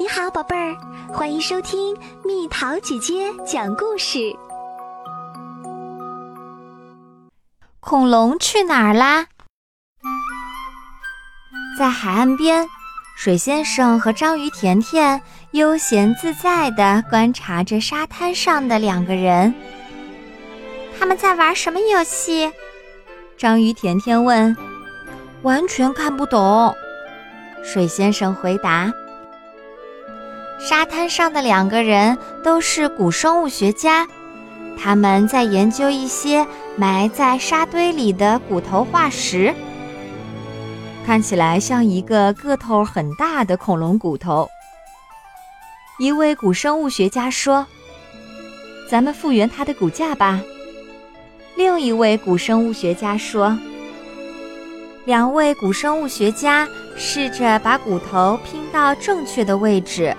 你好，宝贝儿，欢迎收听蜜桃姐姐讲故事。恐龙去哪儿啦？在海岸边，水先生和章鱼甜甜悠闲自在地观察着沙滩上的两个人。他们在玩什么游戏？章鱼甜甜问。完全看不懂。水先生回答。沙滩上的两个人都是古生物学家，他们在研究一些埋在沙堆里的骨头化石，看起来像一个个头很大的恐龙骨头。一位古生物学家说：“咱们复原它的骨架吧。”另一位古生物学家说：“两位古生物学家试着把骨头拼到正确的位置。”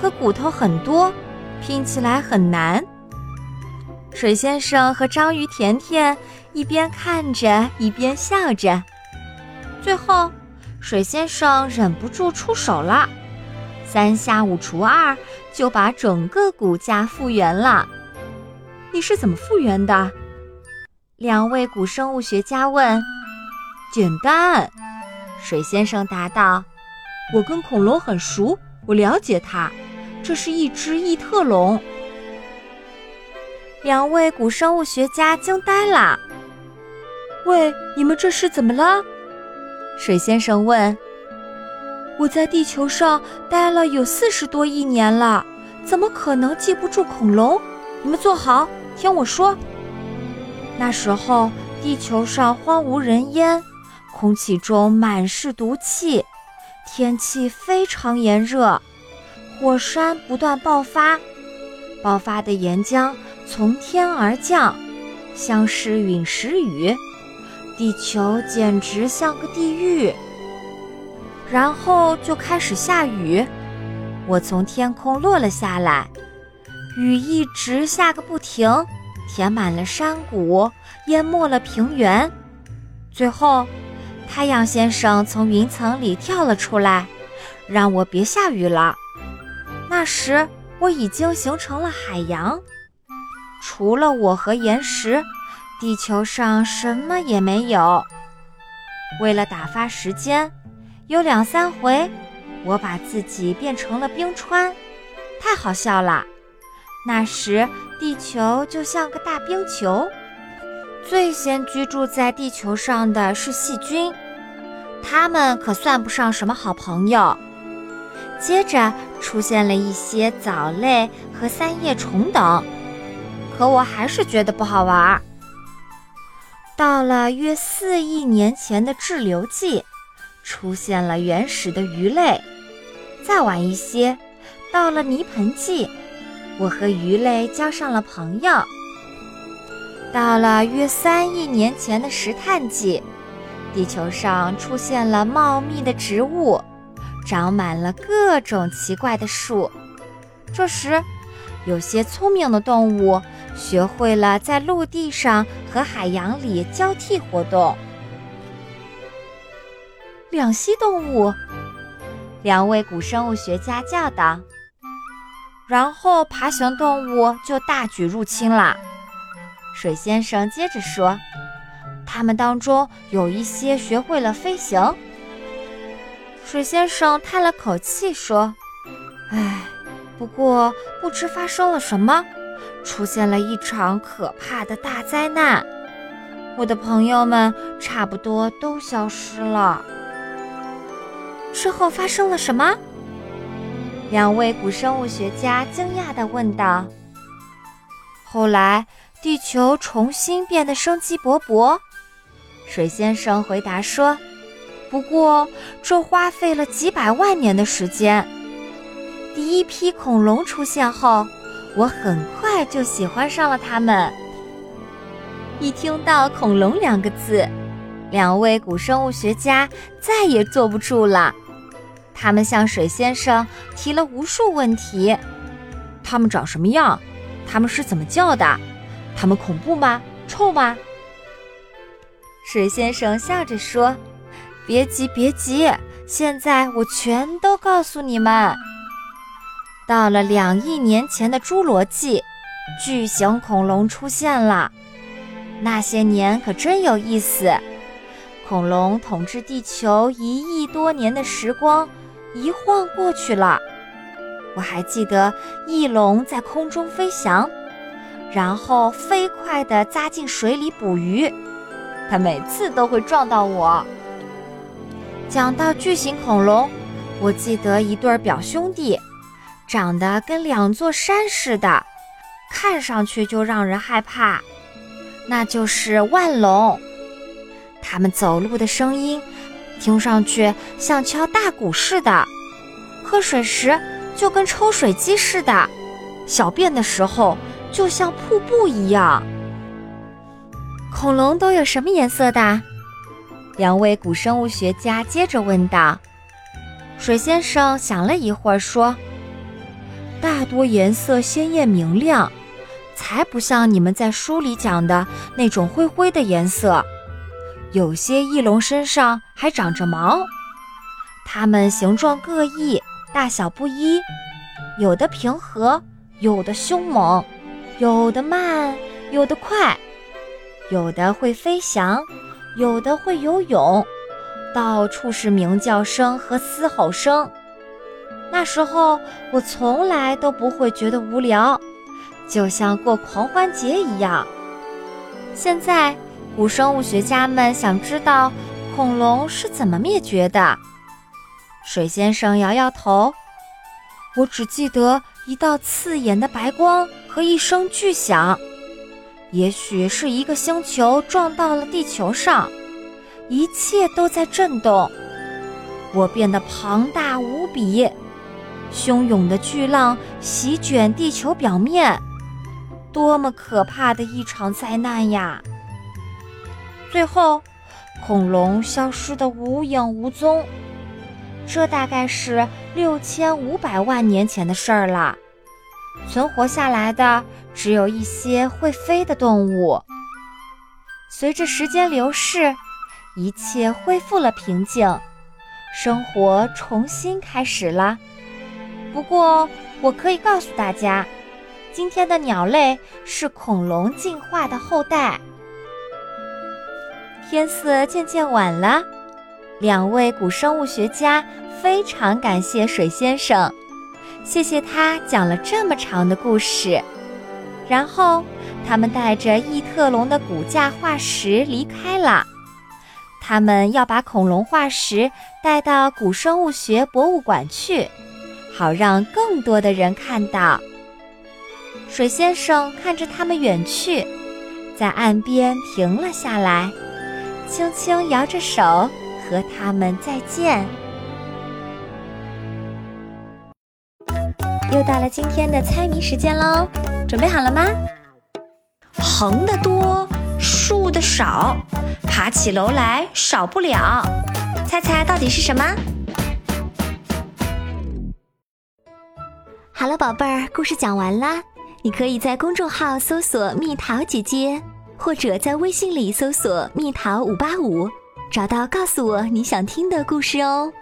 可骨头很多，拼起来很难。水先生和章鱼甜甜一边看着，一边笑着。最后，水先生忍不住出手了，三下五除二就把整个骨架复原了。你是怎么复原的？两位古生物学家问。简单，水先生答道：“我跟恐龙很熟，我了解它。”这是一只异特龙。两位古生物学家惊呆了。喂，你们这是怎么了？水先生问。我在地球上待了有四十多亿年了，怎么可能记不住恐龙？你们坐好，听我说。那时候地球上荒无人烟，空气中满是毒气，天气非常炎热。火山不断爆发，爆发的岩浆从天而降，像是陨石雨，地球简直像个地狱。然后就开始下雨，我从天空落了下来，雨一直下个不停，填满了山谷，淹没了平原。最后，太阳先生从云层里跳了出来，让我别下雨了。那时我已经形成了海洋，除了我和岩石，地球上什么也没有。为了打发时间，有两三回，我把自己变成了冰川，太好笑了。那时地球就像个大冰球。最先居住在地球上的是细菌，它们可算不上什么好朋友。接着出现了一些藻类和三叶虫等，可我还是觉得不好玩。到了约四亿年前的滞留纪，出现了原始的鱼类。再晚一些，到了泥盆纪，我和鱼类交上了朋友。到了约三亿年前的石炭纪，地球上出现了茂密的植物。长满了各种奇怪的树。这时，有些聪明的动物学会了在陆地上和海洋里交替活动。两栖动物，两位古生物学家叫道。然后，爬行动物就大举入侵了。水先生接着说：“它们当中有一些学会了飞行。”水先生叹了口气说：“唉，不过不知发生了什么，出现了一场可怕的大灾难。我的朋友们差不多都消失了。之后发生了什么？”两位古生物学家惊讶地问道。“后来，地球重新变得生机勃勃。”水先生回答说。不过，这花费了几百万年的时间。第一批恐龙出现后，我很快就喜欢上了它们。一听到“恐龙”两个字，两位古生物学家再也坐不住了。他们向水先生提了无数问题：它们长什么样？它们是怎么叫的？它们恐怖吗？臭吗？水先生笑着说。别急，别急，现在我全都告诉你们。到了两亿年前的侏罗纪，巨型恐龙出现了。那些年可真有意思，恐龙统治地球一亿多年的时光，一晃过去了。我还记得翼龙在空中飞翔，然后飞快地扎进水里捕鱼，它每次都会撞到我。讲到巨型恐龙，我记得一对表兄弟，长得跟两座山似的，看上去就让人害怕。那就是万龙，他们走路的声音听上去像敲大鼓似的，喝水时就跟抽水机似的，小便的时候就像瀑布一样。恐龙都有什么颜色的？两位古生物学家接着问道。水先生想了一会儿说：“大多颜色鲜艳明亮。”才不像你们在书里讲的那种灰灰的颜色，有些翼龙身上还长着毛，它们形状各异，大小不一，有的平和，有的凶猛，有的慢，有的快，有的会飞翔，有的会游泳，到处是鸣叫声和嘶吼声。那时候我从来都不会觉得无聊。就像过狂欢节一样。现在，古生物学家们想知道恐龙是怎么灭绝的。水先生摇摇头：“我只记得一道刺眼的白光和一声巨响，也许是一个星球撞到了地球上，一切都在震动。我变得庞大无比，汹涌的巨浪席卷地球表面。”多么可怕的一场灾难呀！最后，恐龙消失得无影无踪。这大概是六千五百万年前的事儿了。存活下来的只有一些会飞的动物。随着时间流逝，一切恢复了平静，生活重新开始了。不过，我可以告诉大家。今天的鸟类是恐龙进化的后代。天色渐渐晚了，两位古生物学家非常感谢水先生，谢谢他讲了这么长的故事。然后，他们带着异特龙的骨架化石离开了。他们要把恐龙化石带到古生物学博物馆去，好让更多的人看到。水先生看着他们远去，在岸边停了下来，轻轻摇着手和他们再见。又到了今天的猜谜时间喽，准备好了吗？横的多，竖的少，爬起楼来少不了，猜猜到底是什么？好了，宝贝儿，故事讲完啦。你可以在公众号搜索“蜜桃姐姐”，或者在微信里搜索“蜜桃五八五”，找到告诉我你想听的故事哦。